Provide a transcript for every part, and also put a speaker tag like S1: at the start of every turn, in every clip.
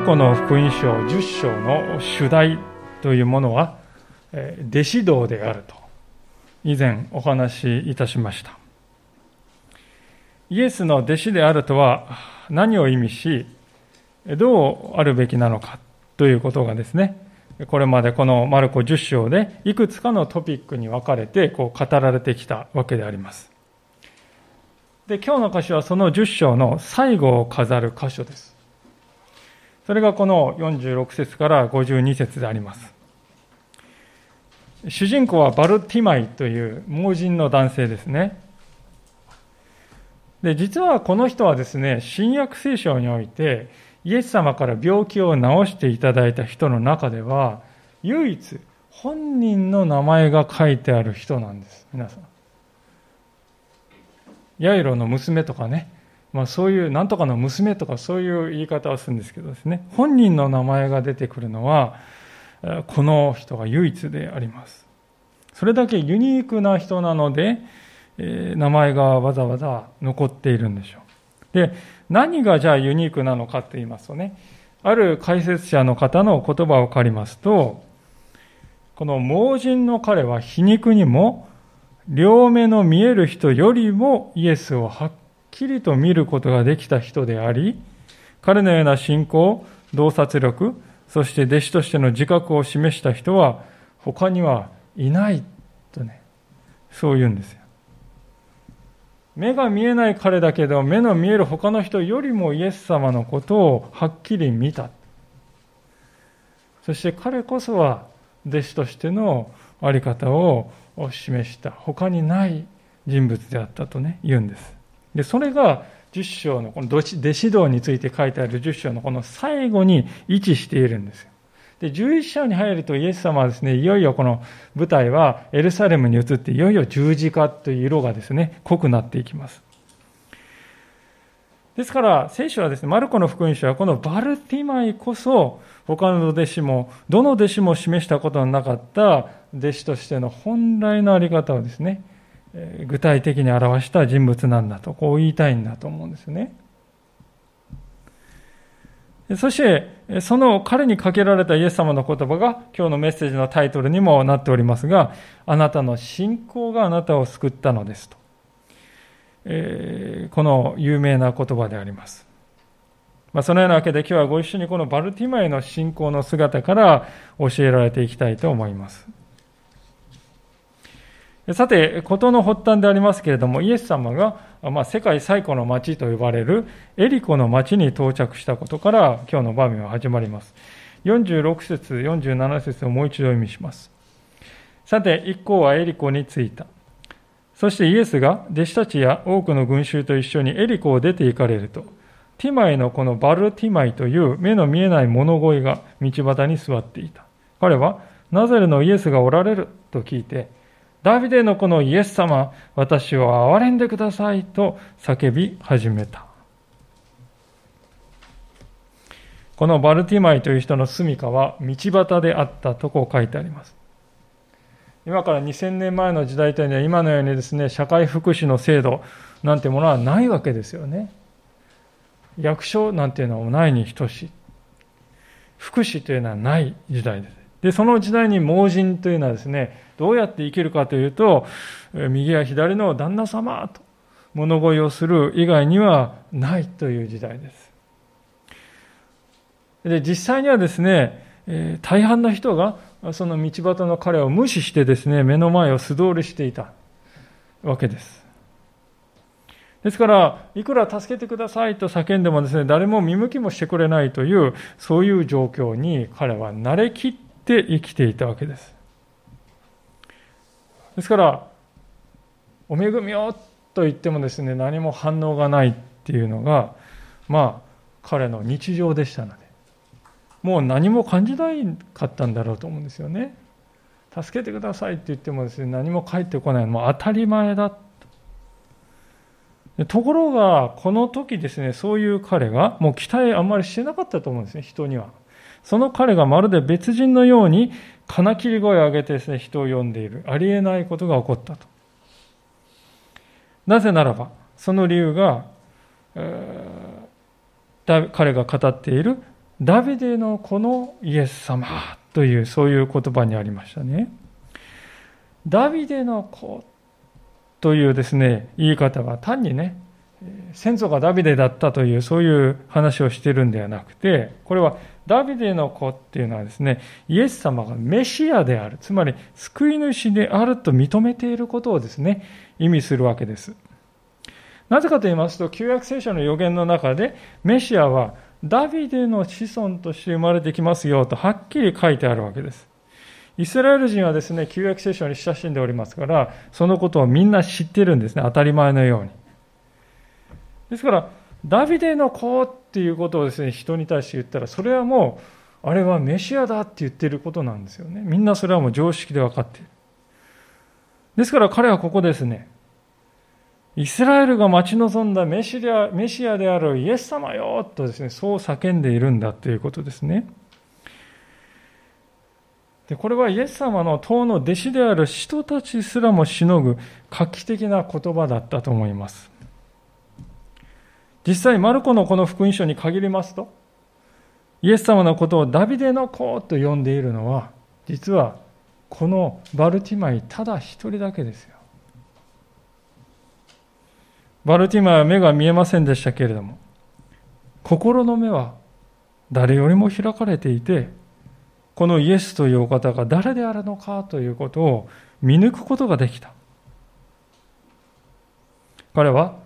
S1: ルコの福音書10章の主題というものは、弟子道であると以前お話しいたしました。イエスの弟子であるとは何を意味し、どうあるべきなのかということがですね、これまでこのマルコ10章でいくつかのトピックに分かれてこう語られてきたわけであります。で、今日の箇所はその10章の最後を飾る箇所です。それがこの46節から52節であります。主人公はバルティマイという盲人の男性ですね。で、実はこの人はですね、新約聖書において、イエス様から病気を治していただいた人の中では、唯一本人の名前が書いてある人なんです。皆さん。ヤイロの娘とかね、まあ、そういうなんとかの娘とかそういう言い方をするんですけどですね。本人の名前が出てくるのはこの人が唯一であります。それだけユニークな人なので、名前がわざわざ残っているんでしょう。で何がじゃあユニークなのかと言いますとねある解説者の方の言葉を借りますとこの盲人の彼は皮肉にも両目の見える人よりもイエスをはっきりと見ることができた人であり、彼のような信仰、洞察力、そして弟子としての自覚を示した人は他にはいないとね、そう言うんですよ。目が見えない彼だけど、目の見える他の人よりもイエス様のことをはっきり見た。そして彼こそは弟子としての在り方を示した他にない人物であったとね言うんですでそれが10章のこの弟子道について書いてある10章のこの最後に位置しているんですよ。で11章に入るとイエス様はですねいよいよこの舞台はエルサレムに移っていよいよ十字架という色がですね濃くなっていきます。ですから聖書はですねマルコの福音書はこのバルティマイこそ他の弟子もどの弟子も示したことのなかった弟子としての本来の在り方をですね、具体的に表した人物なんだと、こう言いたいんだと思うんですね。そして、その彼にかけられたイエス様の言葉が今日のメッセージのタイトルにもなっておりますが、あなたの信仰があなたを救ったのですと。えー、この有名な言葉であります。まあ、そのようなわけで今日はご一緒にこのバルティマイの信仰の姿から教えられていきたいと思います。さて、事の発端でありますけれども、イエス様が、まあ、世界最古の町と呼ばれるエリコの町に到着したことから今日の場面は始まります。46節、47節をもう一度読みします。さて、一行はエリコに着いた。そしてイエスが弟子たちや多くの群衆と一緒にエリコを出て行かれると、ティマイのこのバルティマイという目の見えない物乞いが道端に座っていた。彼は、ナザレのイエスがおられると聞いて、ダビデのこのイエス様、私を憐れんでくださいと叫び始めた。このバルティマイという人の住処は道端であったとこう書いてあります。今から2000年前の時代というのは今のようにですね、社会福祉の制度なんてものはないわけですよね。役所なんていうのはないに等しい。福祉というのはない時代です。で、その時代に盲人というのはですね、どうやって生きるかというと、右や左の旦那様と物乞いをする以外にはないという時代です。で、実際にはですね、大半の人がその道端の彼を無視してですね、目の前を素通りしていたわけです。ですから、いくら助けてくださいと叫んでもですね、誰も見向きもしてくれないという、そういう状況に彼は慣れきって生きていたわけです。ですから、お恵みをと言ってもですね、何も反応がないっていうのが、まあ、彼の日常でしたので、もう何も感じないかったんだろうと思うんですよね。助けてくださいって言ってもですね、何も返ってこないのも当たり前だところが、この時ですね、そういう彼が、もう期待あんまりしてなかったと思うんですね、人には。その彼がまるで別人のように金切り声を上げてですね、人を呼んでいる。ありえないことが起こったと。なぜならば、その理由が、えー、彼が語っているダビデの子のイエス様というそういう言葉にありましたね。ダビデの子というですね、言い方は単にね、先祖がダビデだったというそういう話をしてるんではなくて、これはダビデの子っていうのはですね、イエス様がメシアである、つまり救い主であると認めていることをですね、意味するわけです。なぜかと言いますと、旧約聖書の予言の中で、メシアはダビデの子孫として生まれてきますよとはっきり書いてあるわけです。イスラエル人はですね、旧約聖書に親しんでおりますから、そのことをみんな知ってるんですね、当たり前のように。ですから、ダビデの子っていうことをですね、人に対して言ったら、それはもう、あれはメシアだって言ってることなんですよね。みんなそれはもう常識で分かっている。ですから彼はここですね、イスラエルが待ち望んだメシアメシアであるイエス様よとですね、そう叫んでいるんだということですね。でこれはイエス様の党の弟子である人たちすらもしのぐ画期的な言葉だったと思います。実際、マルコのこの福音書に限りますと、イエス様のことをダビデの子と呼んでいるのは、実はこのバルティマイただ一人だけですよ。バルティマイは目が見えませんでしたけれども、心の目は誰よりも開かれていて、このイエスというお方が誰であるのかということを見抜くことができた。彼は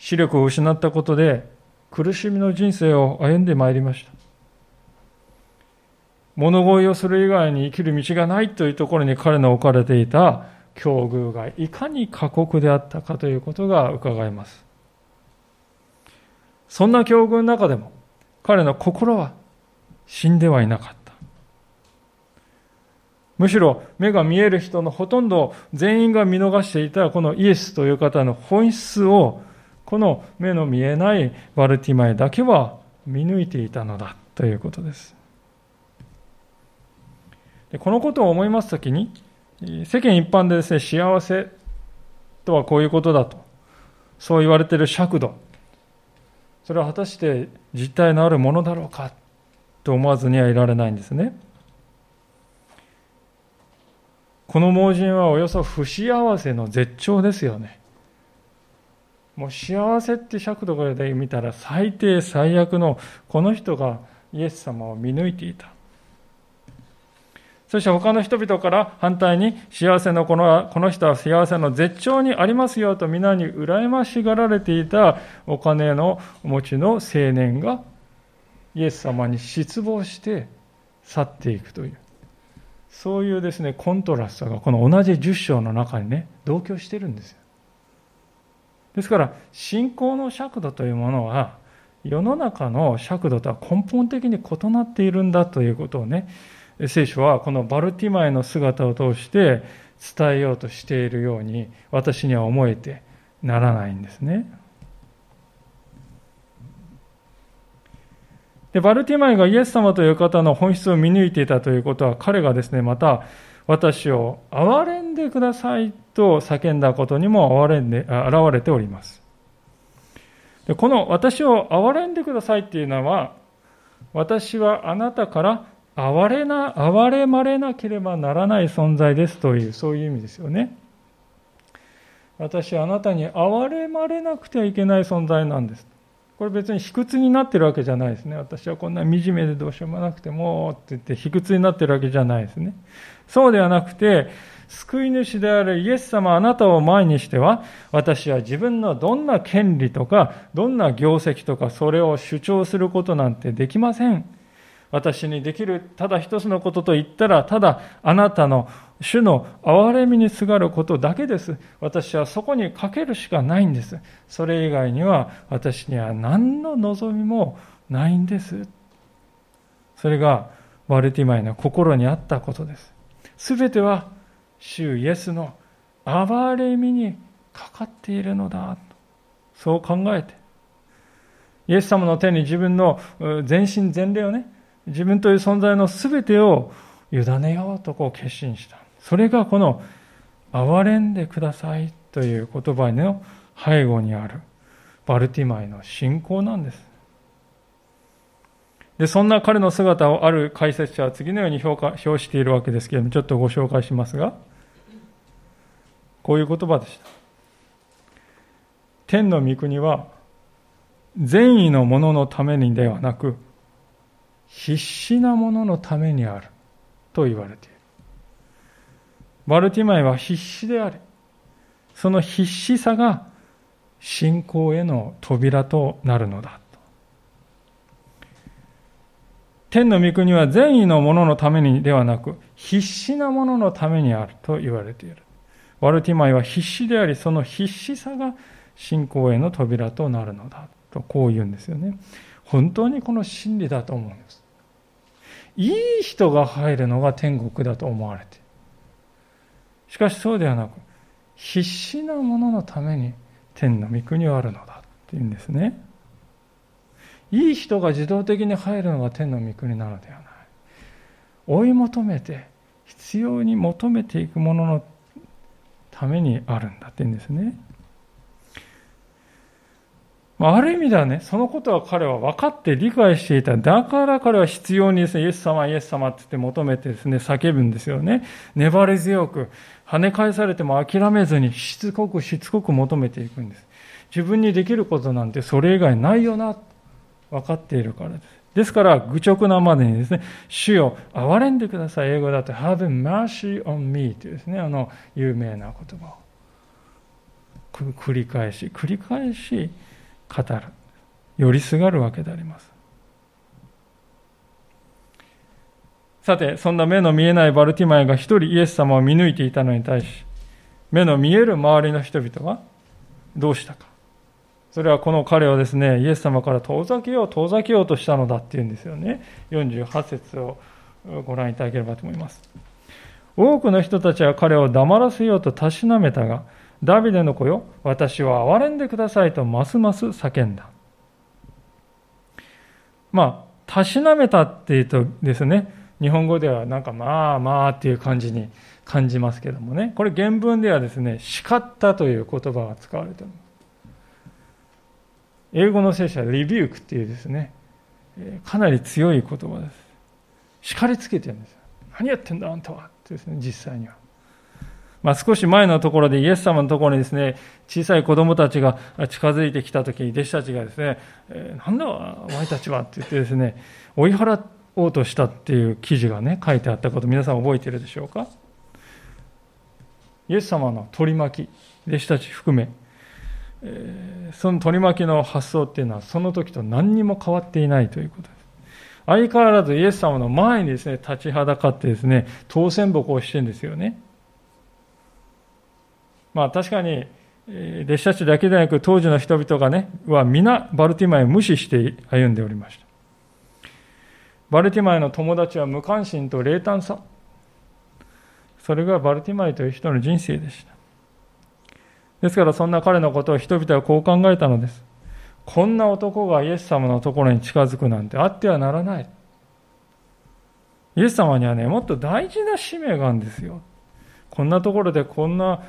S1: 視力を失ったことで苦しみの人生を歩んでまいりました。物乞いをする以外に生きる道がないというところに彼の置かれていた境遇がいかに過酷であったかということが伺えます。そんな境遇の中でも彼の心は死んではいなかった。むしろ目が見える人のほとんど全員が見逃していたこのイエスという方の本質をこの目の見えないバルティマイだけは見抜いていたのだということです。でこのことを思いますときに世間一般でですね、幸せとはこういうことだと、そう言われている尺度、それは果たして実体のあるものだろうかと思わずにはいられないんですね。この盲人はおよそ不幸せの絶頂ですよね。もう幸せって尺度からで見たら最低最悪のこの人がイエス様を見抜いていた。そして他の人々から反対に幸せのこのこの人は幸せの絶頂にありますよと皆に羨ましがられていたお金の持ちの青年がイエス様に失望して去っていくというそういうですねコントラストがこの同じ10章の中にね同居してるんですよですから信仰の尺度というものは世の中の尺度とは根本的に異なっているんだということをね聖書はこのバルティマイの姿を通して伝えようとしているように私には思えてならないんですね。で、バルティマイがイエス様という方の本質を見抜いていたということは、彼がですね、また、私を憐れんでくださいと叫んだことにも憐れんで、現れております。でこの私を憐れんでくださいっていうのは、私はあなたから哀れな、哀れまれなければならない存在ですという、そういう意味ですよね。私はあなたに哀れまれなくてはいけない存在なんです。これ別に卑屈になってるわけじゃないですね。私はこんな惨めでどうしようもなくてもって言って卑屈になってるわけじゃないですね。そうではなくて、救い主であるイエス様あなたを前にしては、私は自分のどんな権利とか、どんな業績とか、それを主張することなんてできません。私にできるただ一つのことと言ったら、ただあなたの主の憐れみにすがることだけです。私はそこにかけるしかないんです。それ以外には私には何の望みもないんです。それがバルティマイの心にあったことです。すべては主イエスの憐れみにかかっているのだ。そう考えて、イエス様の手に自分の全身全霊をね、自分という存在の全てを委ねようとこう決心した。それがこの憐れんでくださいという言葉の背後にあるバルティマイの信仰なんです。で、そんな彼の姿をある解説者は次のように評価、評しているわけですけれども、ちょっとご紹介しますが、こういう言葉でした。天の御国は、善意のもののためにではなく、必死なもののためにあると言われている。バルティマイは必死であり、その必死さが信仰への扉となるのだ。天の御国は善意のもののためにではなく、必死なもののためにあると言われている。ワルティマイは必死であり、その必死さが信仰への扉となるのだ。とこう言うんですよね。本当にこの真理だと思うんです。いい人が入るのが天国だと思われてしかしそうではなく、必死なもののために天の御国はあるのだっていうんですね。いい人が自動的に入るのが天の御国なのではない。追い求めて、必要に求めていくもののためにあるんだって言うんですね。ある意味ではね、そのことは彼は分かって理解していた。だから彼は必要にですね、イエス様、イエス様って言って求めてですね、叫ぶんですよね。粘り強く、跳ね返されても諦めずに、しつこくしつこく求めていくんです。自分にできることなんてそれ以外ないよな、分かっているからです。ですから、愚直なまでにですね、主よ、憐れんでください。英語だと、have mercy on me というですね、あの、有名な言葉を。繰り返し、繰り返し語る。寄りすがるわけであります。さて、そんな目の見えないバルティマイが一人イエス様を見抜いていたのに対し、目の見える周りの人々はどうしたか。それはこの彼をですね、イエス様から遠ざけよう、遠ざけようとしたのだっていうんですよね。48節をご覧いただければと思います。多くの人たちは彼を黙らせようとたしなめたが、ダビデの子よ、私を憐れんでくださいとますます叫んだ。まあ、たしなめたっていうとですね、日本語ではなんかまあまあっていう感じに感じますけどもね、これ原文ではですね、叱ったという言葉が使われています。英語の聖書はリビュークっていうですね、かなり強い言葉です。叱りつけてるんです。何やってんだあんたはってですね、実際には。まあ、少し前のところでイエス様のところにですね、小さい子供たちが近づいてきたときに弟子たちがですね、えー、なんだお前たちはって言ってですね、追い払おうとしたっていう記事がね、書いてあったこと皆さん覚えてるでしょうか？イエス様の取り巻き、弟子たち含め、えー、その取り巻きの発想っていうのはその時と何にも変わっていないということです。相変わらずイエス様の前にですね、立ちはだかってですね、当選木をしてるんですよね。まあ確かに、弟子たちだけでなく当時の人々がね、は皆バルティマイを無視して歩んでおりました。バルティマイの友達は無関心と冷淡さ。それがバルティマイという人の人生でした。ですからそんな彼のことを人々はこう考えたのです。こんな男がイエス様のところに近づくなんてあってはならない。イエス様にはね、もっと大事な使命があるんですよ。こんなところでこんな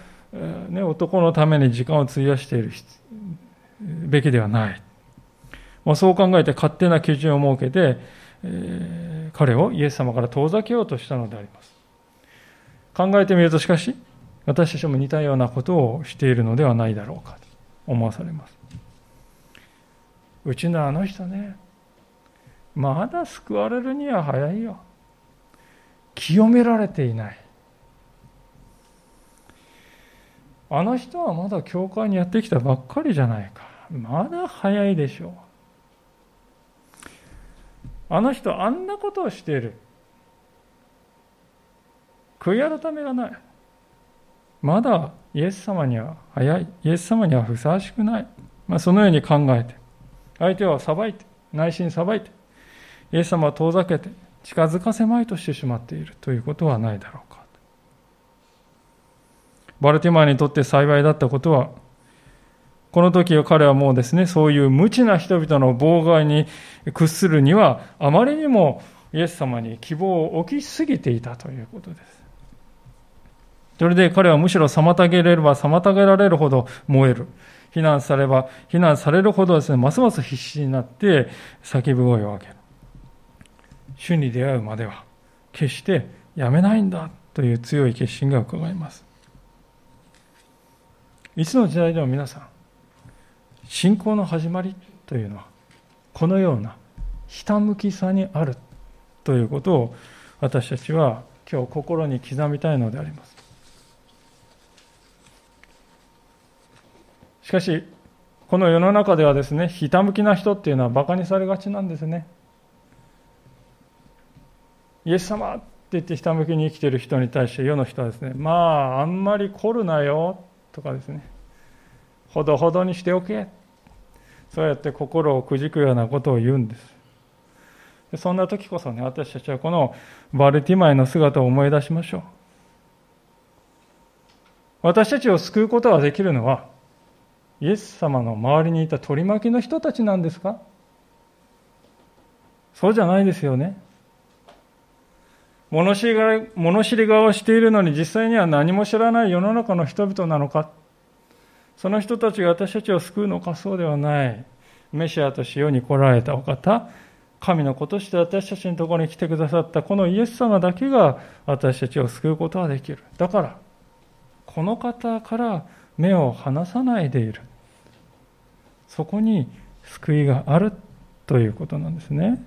S1: ね、男のために時間を費やしているべきではない。まあ、そう考えて勝手な基準を設けて、え、彼をイエス様から遠ざけようとしたのであります。考えてみるとしかし、私たちも似たようなことをしているのではないだろうかと思わされます。うちのあの人ね、まだ救われるには早いよ。清められていない。あの人はまだ教会にやってきたばっかりじゃないか。まだ早いでしょう。あの人あんなことをしている。悔い改めがない。まだイエス様には早い。イエス様にはふさわしくない。まあ、そのように考えて、相手は裁いて、内心裁いて、イエス様は遠ざけて、近づかせまいとしてしまっているということはないだろうか。バルティマーにとって幸いだったことは、この時彼はもうですね、そういう無知な人々の妨害に屈するには、あまりにもイエス様に希望を置きすぎていたということです。それで彼はむしろ妨げれれば妨げられるほど燃える。非難されば非難されるほどですね、ますます必死になって叫び声を上げる。主に出会うまでは決してやめないんだという強い決心が伺えますいつの時代でも皆さん信仰の始まりというのはこのようなひたむきさにあるということを私たちは今日心に刻みたいのであります。しかしこの世の中ではですねひたむきな人っていうのはバカにされがちなんですね。イエス様って言ってひたむきに生きてる人に対して世の人はですねまああんまり凝るなよとかですねほどほどにしておけそうやって心をくじくようなことを言うんです。そんな時こそね私たちはこのバルティマイの姿を思い出しましょう。私たちを救うことができるのはイエス様の周りにいた取り巻きの人たちなんですか？そうじゃないですよね。物知り物知り側をしているのに実際には何も知らない世の中の人々なのか？その人たちが私たちを救うのかそうではない。メシアとし世に来られたお方神の子として私たちのところに来てくださったこのイエス様だけが私たちを救うことができる。だからこの方から目を離さないでいる。そこに救いがあるということなんですね。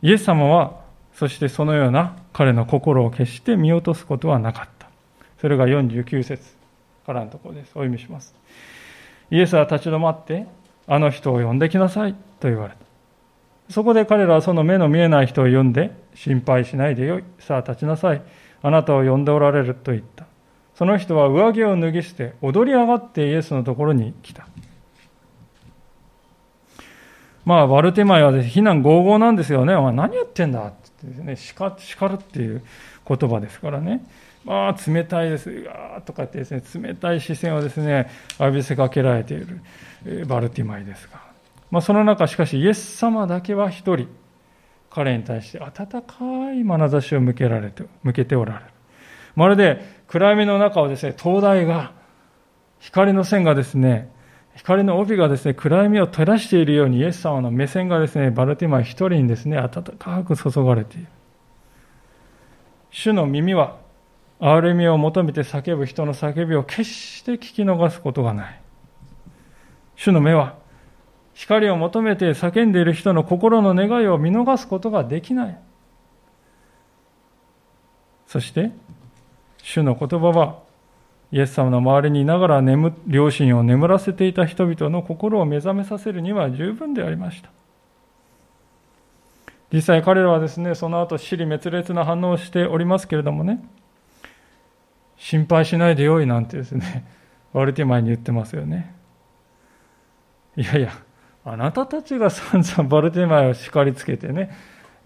S1: イエス様はそしてそのような彼の心を決して見落とすことはなかった。それが49節からのところです。お読みします。イエスは立ち止まってあの人を呼んできなさいと言われた。そこで彼らはその目の見えない人を呼んで心配しないでよい。さあ立ちなさい。あなたを呼んでおられると言った。その人は上着を脱ぎ捨て踊り上がってイエスのところに来た。まあ、バルテマイは非難合々なんですよね。お前何やってんだってですね、叱るっていう言葉ですからね。まあ、冷たいです。うわーとかってですね、冷たい視線をですね、浴びせかけられているバルティマイですが。まあ、その中、しかし、イエス様だけは一人、彼に対して温かい眼差しを向けられて、向けておられる。まるで暗闇の中をですね、灯台が、光の線がですね、光の帯がですね、暗闇を照らしているように、イエス様の目線がですね、バルティマイ一人にですね、温かく注がれている。主の耳は、憐れみを求めて叫ぶ人の叫びを決して聞き逃すことがない。主の目は、光を求めて叫んでいる人の心の願いを見逃すことができない。そして、主の言葉は、イエス様の周りにいながら眠両親を眠らせていた人々の心を目覚めさせるには十分でありました。実際彼らはですね、その後、死に滅裂な反応をしておりますけれどもね、心配しないでよいなんてですね、ワルティマイに言ってますよね。いやいや、あなたたちが散々バルテマイを叱りつけてね、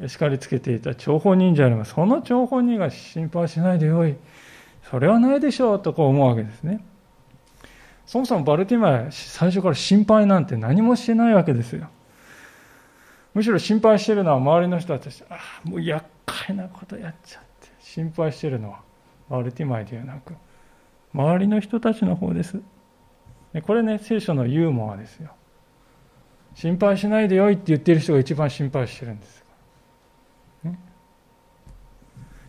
S1: 叱りつけていた張本人じゃあります。その張本人が心配しないでよい。それはないでしょうとこう思うわけですね。そもそもバルティマイ最初から心配なんて何もしてないわけですよ。むしろ心配してるのは周りの人たち、ああ、もう厄介なことやっちゃって、心配してるのはバルティマイではなく、周りの人たちの方です。これね、聖書のユーモアですよ。心配しないでよいって言ってる人が一番心配してるんです。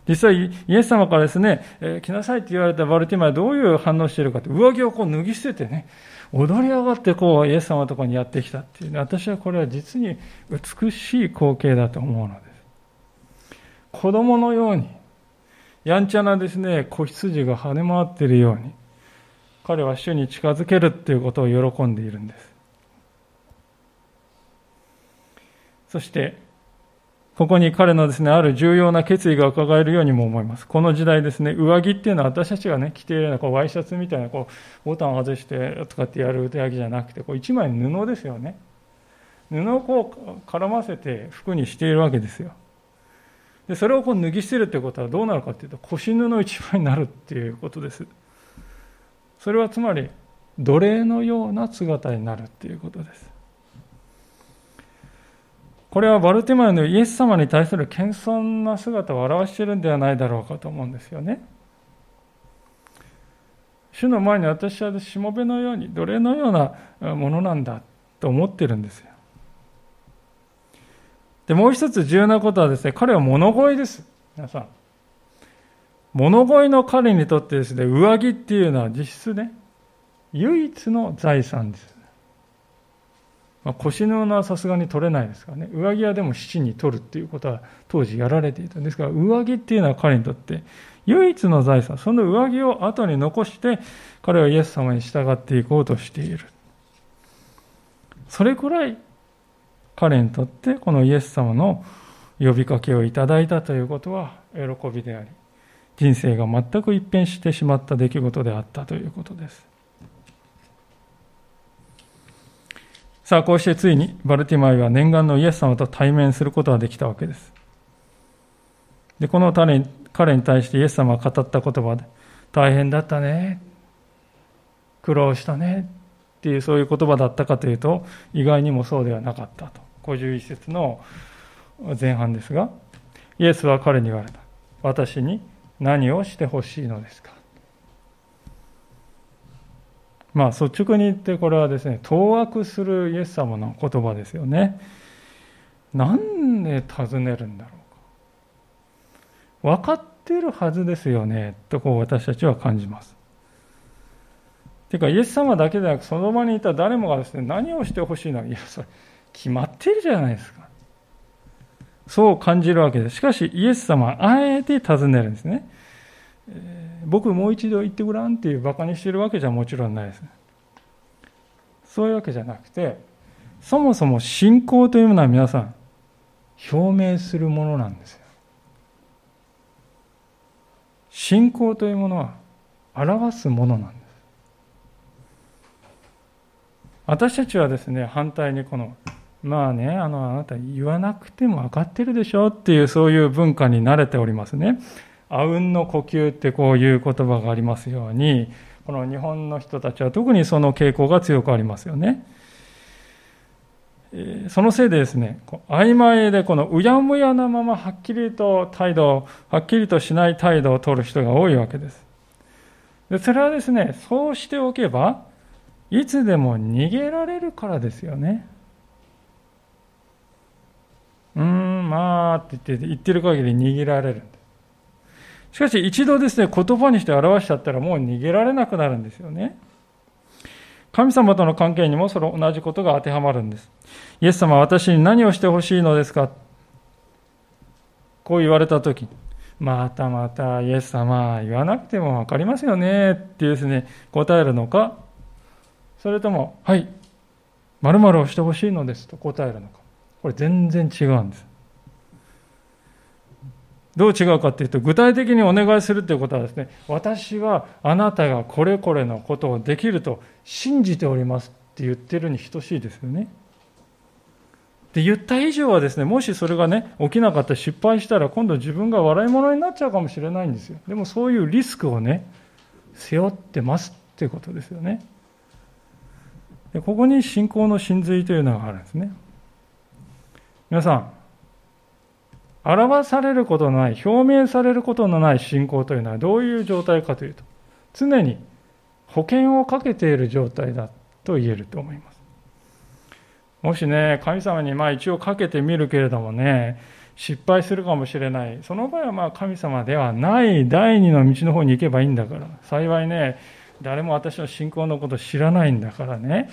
S1: 実際、イエス様からですね、えー、来なさいって言われたバルティマはどういう反応しているかと、上着をこう脱ぎ捨ててね、踊り上がってこう、イエス様のところにやってきたっていう、ね、私はこれは実に美しい光景だと思うのです。子供のように、やんちゃなですね、子羊が跳ね回っているように、彼は主に近づけるっていうことを喜んでいるんです。そして、ここに彼のですね、ある重要な決意が伺えるようにも思います。この時代ですね、上着っていうのは私たちがね、着ているようなこうワイシャツみたいなこうボタンを外してとかってやる腕上げじゃなくて、こう一枚布ですよね。布をこう絡ませて服にしているわけですよ。で、それをこう脱ぎ捨てるってことはどうなるかっていうと、腰布の一枚になるっていうことです。それはつまり、奴隷のような姿になるっていうことです。これはバルテマイのイエス様に対する謙遜な姿を表しているんではないだろうかと思うんですよね。主の前に私は、しもべのように、奴隷のようなものなんだと思ってるんですよ。で、もう一つ重要なことはですね、彼は物乞いです。皆さん。物乞いの彼にとってですね、上着っていうのは実質ね、唯一の財産です。まあ、腰のはさすがに取れないですからね。上着はでも七に取るっていうことは当時やられていたんですから、上着っていうのは彼にとって唯一の財産、その上着を後に残して彼はイエス様に従っていこうとしている。それくらい彼にとってこのイエス様の呼びかけをいただいたということは喜びであり、人生が全く一変してしまった出来事であったということです。さあ、こうしてついにバルティマイは念願のイエス様と対面することができたわけです。で、この彼に彼に対してイエス様が語った言葉で、大変だったね、苦労したね、っていうそういう言葉だったかというと、意外にもそうではなかったと。51節の前半ですが、イエスは彼に言われた。私に何をしてほしいのですか？まあ率直に言ってこれはですね、当惑するイエス様の言葉ですよね。なんで尋ねるんだろうか。分かってるはずですよね、とこう私たちは感じます。ていうか、イエス様だけでなく、その場にいた誰もがですね、何をしてほしいの？いや、それ、決まってるじゃないですか。そう感じるわけです。しかし、イエス様はあえて尋ねるんですね。え、僕もう一度言ってごらんっていう馬鹿にしてるわけじゃもちろんないです。そういうわけじゃなくて、そもそも信仰というものは皆さん、表明するものなんですよ。信仰というものは表すものなんです。私たちはですね、反対にこの、まあね、あの、あなた言わなくても分かってるでしょっていうそういう文化に慣れておりますね。あうんの呼吸ってこういう言葉がありますように、この日本の人たちは特にその傾向が強くありますよね。そのせいでですね、曖昧でこのうやむやなままはっきりと態度、はっきりとしない態度を取る人が多いわけです。でそれはですね、そうしておけば、いつでも逃げられるからですよね。うーん、まあって言って言ってる限り逃げられる。しかし一度ですね、言葉にして表しちゃったらもう逃げられなくなるんですよね。神様との関係にもその同じことが当てはまるんです。イエス様は私に何をしてほしいのですか？こう言われたとき、またまたイエス様言わなくても分かりますよねってですね、答えるのか、それとも、はい、〇〇をしてほしいのですと答えるのか。これ全然違うんです。どう違うかっていうと、具体的にお願いするということはですね、私はあなたがこれこれのことをできると信じておりますって言ってるに等しいですよね。で、言った以上はですね、もしそれがね、起きなかった失敗したら今度自分が笑い物になっちゃうかもしれないんですよ。でもそういうリスクをね、背負ってますっていうことですよね。でここに信仰の真髄というのがあるんですね。皆さん、表されることのない、表明されることのない信仰というのはどういう状態かというと、常に保険をかけている状態だと言えると思います。もしね、神様にまあ一応かけてみるけれどもね、失敗するかもしれない。その場合はまあ神様ではない第二の道の方に行けばいいんだから。幸いね、誰も私の信仰のこと知らないんだからね。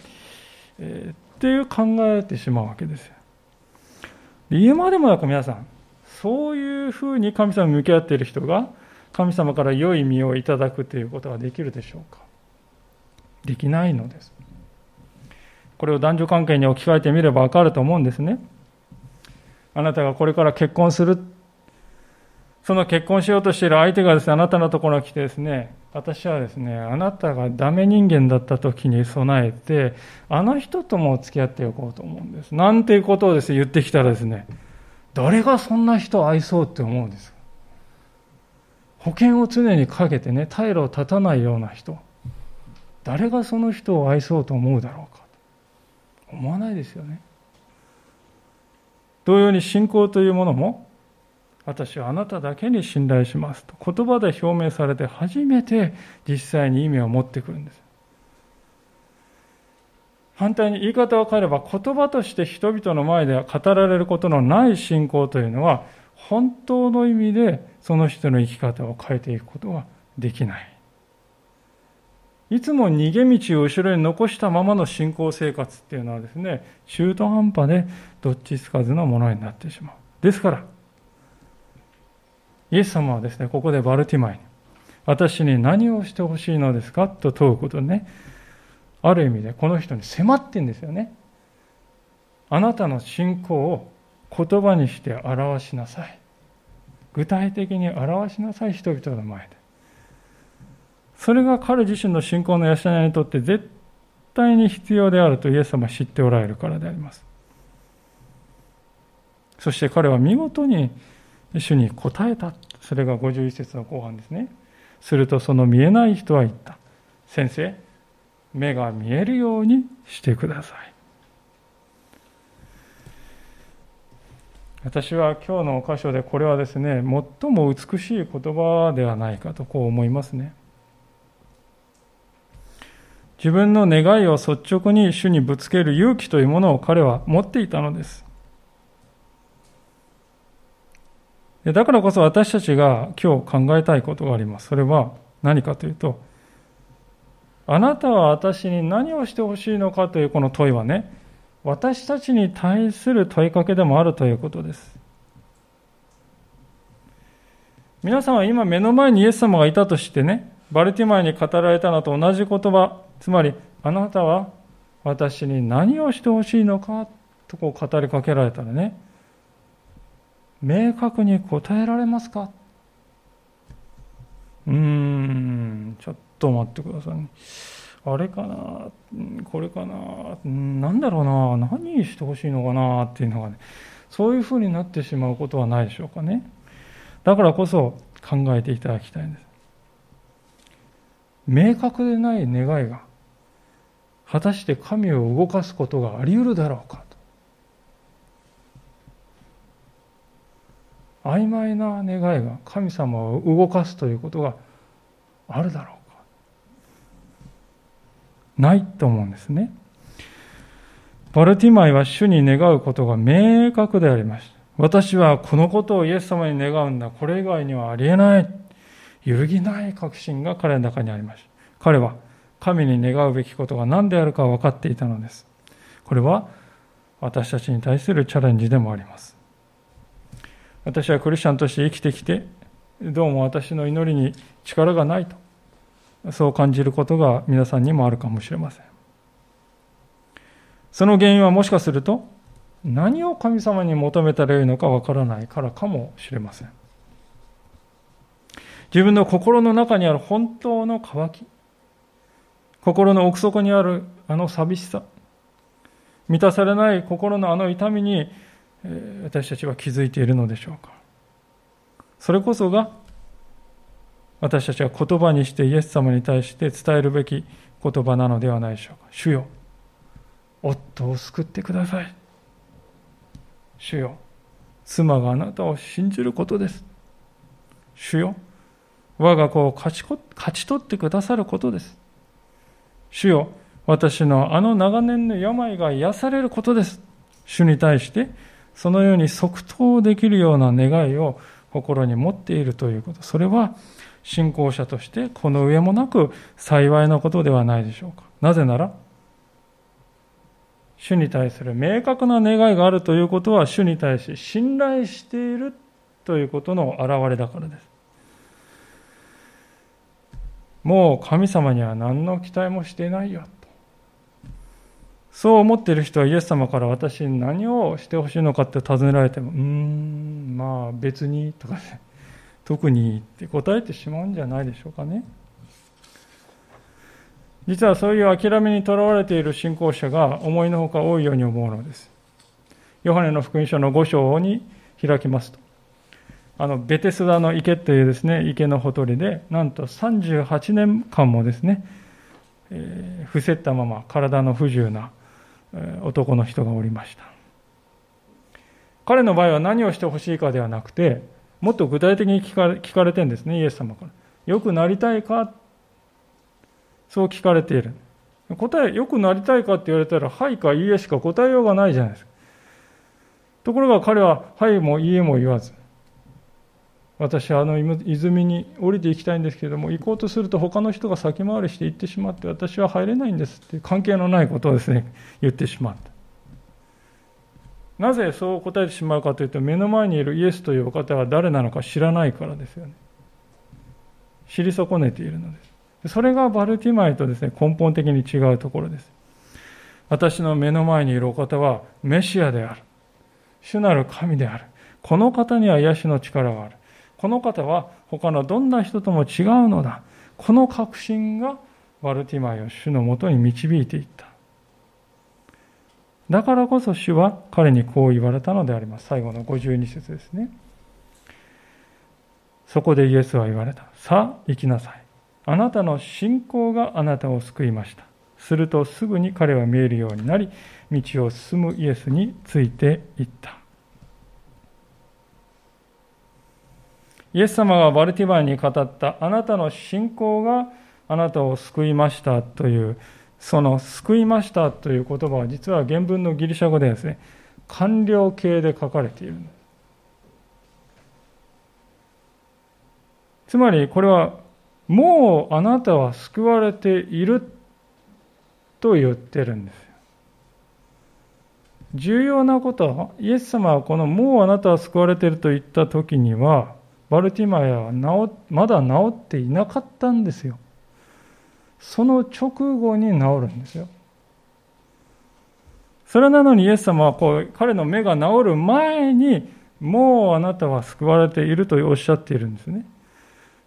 S1: えー、っていう考えてしまうわけですよ。言うまでもなく皆さん、そういうふうに神様に向き合っている人が神様から良い実をいただくということができるでしょうか？できないのです。これを男女関係に置き換えてみれば分かると思うんですね。あなたがこれから結婚する。その結婚しようとしている相手がですね、あなたのところに来てですね、私はですね、あなたがダメ人間だった時に備えて、あの人とも付き合っておこうと思うんです。なんていうことをですね、言ってきたらですね、誰がそんな人を愛そうって思うんです保険を常にかけてね、退路を断たないような人。誰がその人を愛そうと思うだろうか？思わないですよね。同様に信仰というものも、私はあなただけに信頼しますと言葉で表明されて初めて実際に意味を持ってくるんです。反対に言い方を変えれば言葉として人々の前では語られることのない信仰というのは本当の意味でその人の生き方を変えていくことができない。いつも逃げ道を後ろに残したままの信仰生活っていうのはですね、中途半端でどっちつかずのものになってしまう。ですから、イエス様はですね、ここでバルティマイに、私に何をしてほしいのですかと問うことでね、ある意味でこの人に迫ってんですよね。あなたの信仰を言葉にして表しなさい。具体的に表しなさい、人々の前で。それが彼自身の信仰の養いにとって絶対に必要であるとイエス様は知っておられるからであります。そして彼は見事に主に答えた。それが51節の後半ですね。するとその見えない人は言った。先生、目が見えるようにしてください。私は今日の箇所でこれはですね、最も美しい言葉ではないかとこう思いますね。自分の願いを率直に主にぶつける勇気というものを彼は持っていたのです。だからこそ私たちが今日考えたいことがあります。それは何かというと、あなたは私に何をしてほしいのかというこの問いはね、私たちに対する問いかけでもあるということです。皆さんは今目の前にイエス様がいたとしてね、バルティマイに語られたのと同じ言葉、つまり、あなたは私に何をしてほしいのかとこう語りかけられたらね、明確に答えられますか？うーん、ちょっと待ってください、ね。あれかな、これかな、なんだろうな、何してほしいのかなっていうのがね、そういうふうになってしまうことはないでしょうかね。だからこそ考えていただきたいんです。明確でない願いが、果たして神を動かすことがあり得るだろうか曖昧な願いが神様を動かすということがあるだろうかないと思うんですね。バルティマイは主に願うことが明確でありました。私はこのことをイエス様に願うんだ。これ以外にはありえない。揺るぎない確信が彼の中にありました。彼は神に願うべきことが何であるか分かっていたのです。これは私たちに対するチャレンジでもあります。私はクリスチャンとして生きてきて、どうも私の祈りに力がないと。そう感じることが皆さんにもあるかもしれません。その原因はもしかすると、何を神様に求めたらよいのかわからないからかもしれません。自分の心の中にある本当の渇き、心の奥底にあるあの寂しさ、満たされない心のあの痛みに私たちは気づいているのでしょうか？それこそが私たちは言葉にしてイエス様に対して伝えるべき言葉なのではないでしょうか？主よ、夫を救ってください。主よ、妻があなたを信じることです。主よ、我が子を勝ち勝ち取ってくださることです。主よ、私のあの長年の病が癒されることです。主に対して、そのように即答できるような願いを心に持っているということ。それは、信仰者としてこの上もなく幸いなことではないでしょうか。なぜなら、主に対する明確な願いがあるということは、主に対し信頼しているということの表れだからです。もう神様には何の期待もしてないよ。そう思っている人はイエス様から私に何をしてほしいのかって尋ねられても、うん、まあ別にとかね。特にって答えてしまうんじゃないでしょうかね。実はそういう諦めにとらわれている信仰者が思いのほか多いように思うのです。ヨハネの福音書の5章に開きますと、あのベテスダの池というですね池のほとりで、なんと38年間もですね、えー、伏せったまま体の不自由な男の人がおりました。彼の場合は何をしてほしいかではなくて、もっと具体的に聞かれ聞かれてるんですね、イエス様から。よくなりたいか？そう聞かれている。答え、良くなりたいかって言われたら、はいかいいえしか答えようがないじゃないですか。ところが彼は、はいもいいえも言わず、私はあの泉に降りていきたいんですけれども、行こうとすると他の人が先回りして行ってしまって、私は入れないんですって関係のないことをですね、言ってしまった。なぜそう答えてしまうかというと、目の前にいるイエスというお方が誰なのか知らないからですよね。知り損ねているのです。それがバルティマイとですね、根本的に違うところです。私の目の前にいるお方はメシアである。主なる神である。この方には癒しの力がある。この方は他のどんな人とも違うのだ。この確信がバルティマイを主のもとに導いていった。だからこそ主は彼にこう言われたのであります。最後の52節ですね。そこでイエスは言われた。さあ、行きなさい。あなたの信仰があなたを救いました。するとすぐに彼は見えるようになり、道を進むイエスについていった。イエス様がバルティマイに語ったあなたの信仰があなたを救いましたというその救いましたという言葉は実は原文のギリシャ語でですね完了形で書かれているつまりこれはもうあなたは救われていると言ってるんです重要なことはイエス様はこのもうあなたは救われていると言った時にはバルティマヤは治まだ治っていなかったんですよ。その直後に治るんですよ。それなのにイエス様はこう彼の目が治る前にもうあなたは救われているとおっしゃっているんですね。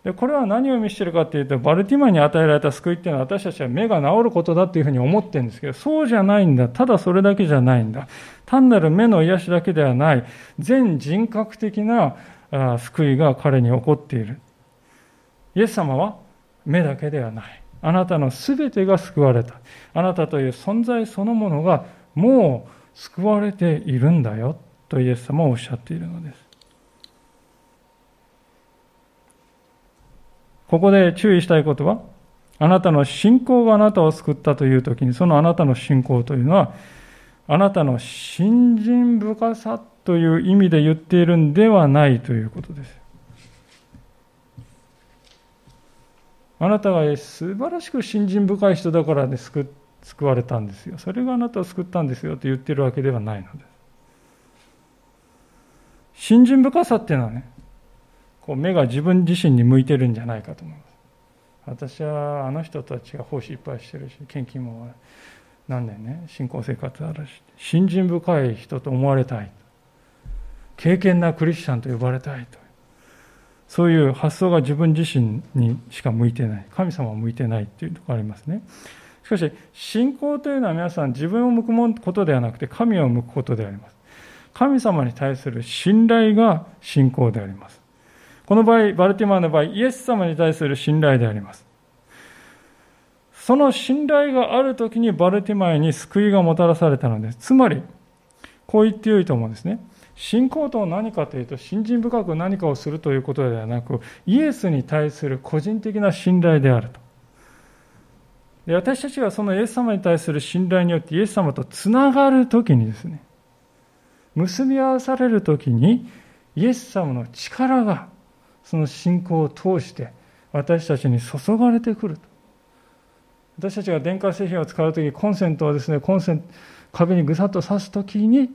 S1: でこれは何を見せてるかというと、バルティマに与えられた救いっていうのは私たちは目が治ることだというふうに思ってるんですけど、そうじゃないんだ。ただそれだけじゃないんだ。単なる目の癒しだけではない、全人格的な救いが彼に起こっている。イエス様は目だけではない。あなたのすべてが救われた。あなたという存在そのものがもう救われているんだよとイエス様はおっしゃっているのです。ここで注意したいことは、あなたの信仰があなたを救ったという時に、そのあなたの信仰というのは、あなたの信心深さという意味で言っているんではないということです。あなたが素晴らしく信心深い人だからで救救われたんですよ。それがあなたを救ったんですよと言ってるわけではないのです。信心深さっていうのはね、こう目が自分自身に向いてるんじゃないかと思います。私はあの人たちが奉仕いっぱいしてるし、献金も何年ね、信仰生活あるし、信心深い人と思われたい。敬虔なクリスチャンと呼ばれたいと。そういう発想が自分自身にしか向いてない。神様は向いてないっていうところがありますね。しかし、信仰というのは皆さん自分を向くことではなくて神を向くことであります。神様に対する信頼が信仰であります。この場合、バルティマーの場合、イエス様に対する信頼であります。その信頼がある時にバルティマーに救いがもたらされたのです。つまり、こう言ってよいと思うんですね。信仰とは何かというと、信心深く何かをするということではなく、イエスに対する個人的な信頼であると。で私たちがそのイエス様に対する信頼によってイエス様とつながるときにですね、結び合わされるときに、イエス様の力がその信仰を通して私たちに注がれてくると。私たちが電化製品を使うとき、コンセントをですね、コンセント、壁にぐさっと刺すときに、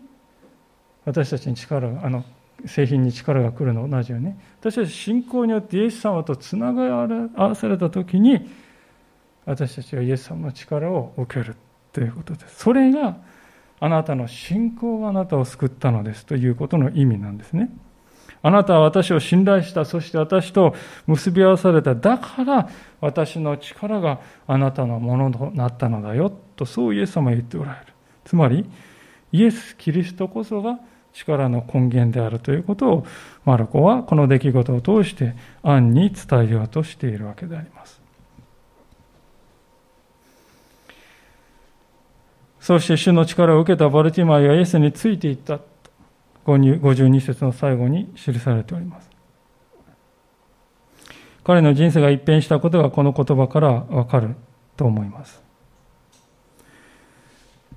S1: 私たちに力が、あの、製品に力が来るの同じように、ね、私たち信仰によってイエス様とつながわされたときに、私たちはイエス様の力を受けるということです。それが、あなたの信仰があなたを救ったのですということの意味なんですね。あなたは私を信頼した、そして私と結び合わされた。だから私の力があなたのものとなったのだよ。とそうイエス様は言っておられる。つまり、イエス・キリストこそが力の根源であるということをマルコはこの出来事を通して暗に伝えようとしているわけであります。そして主の力を受けたバルティマイはイエスについていった52節の最後に記されております。彼の人生が一変したことがこの言葉からわかると思います。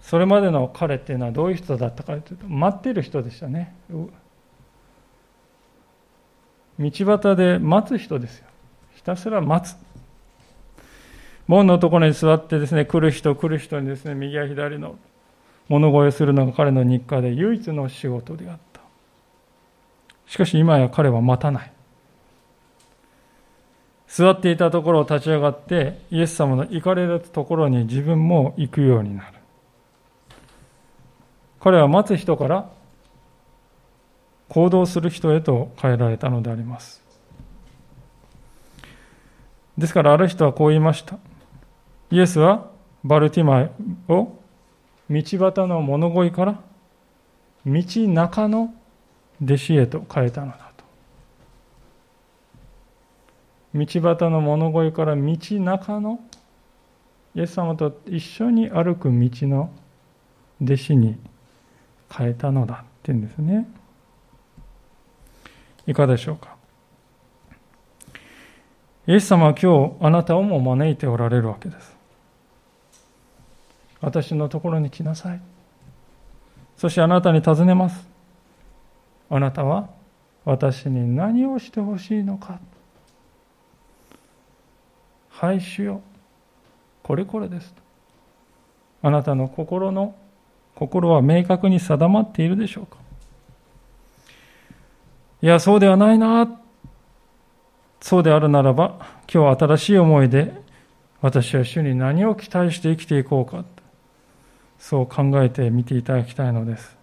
S1: それまでの彼っていうのはどういう人だったかというと待っている人でしたね道端で待つ人ですよひたすら待つ門のところに座ってですね来る人来る人にですね右や左の物乞いするのが彼の日課で唯一の仕事であったしかし今や彼は待たない座っていたところを立ち上がってイエス様の行かれるところに自分も行くようになる彼は待つ人から行動する人へと変えられたのであります。ですからある人はこう言いました。イエスはバルティマイを道端の物乞いから道中の弟子へと変えたのだと。道端の物乞いから道中のイエス様と一緒に歩く道の弟子に変えたのだって言うんですね。いかがでしょうか。イエス様は今日あなたをも招いておられるわけです。私のところに来なさい。そしてあなたに尋ねます。あなたは私に何をしてほしいのか。はい、主よ。これこれです。あなたの心の心は明確に定まっているでしょうかいや、そうではないな。そうであるならば、今日新しい思いで私は主に何を期待して生きていこうか。そう考えてみていただきたいのです。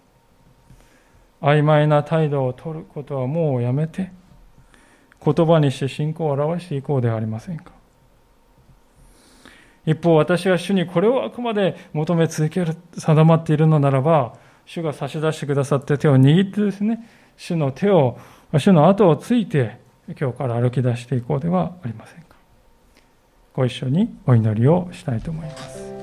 S1: 曖昧な態度を取ることはもうやめて、言葉にして信仰を表していこうではありませんか。一方、私は主にこれをあくまで求め続ける、定まっているのならば、主が差し出してくださって手を握ってですね、主の手を、主の後をついて、今日から歩き出していこうではありませんか。ご一緒にお祈りをしたいと思います。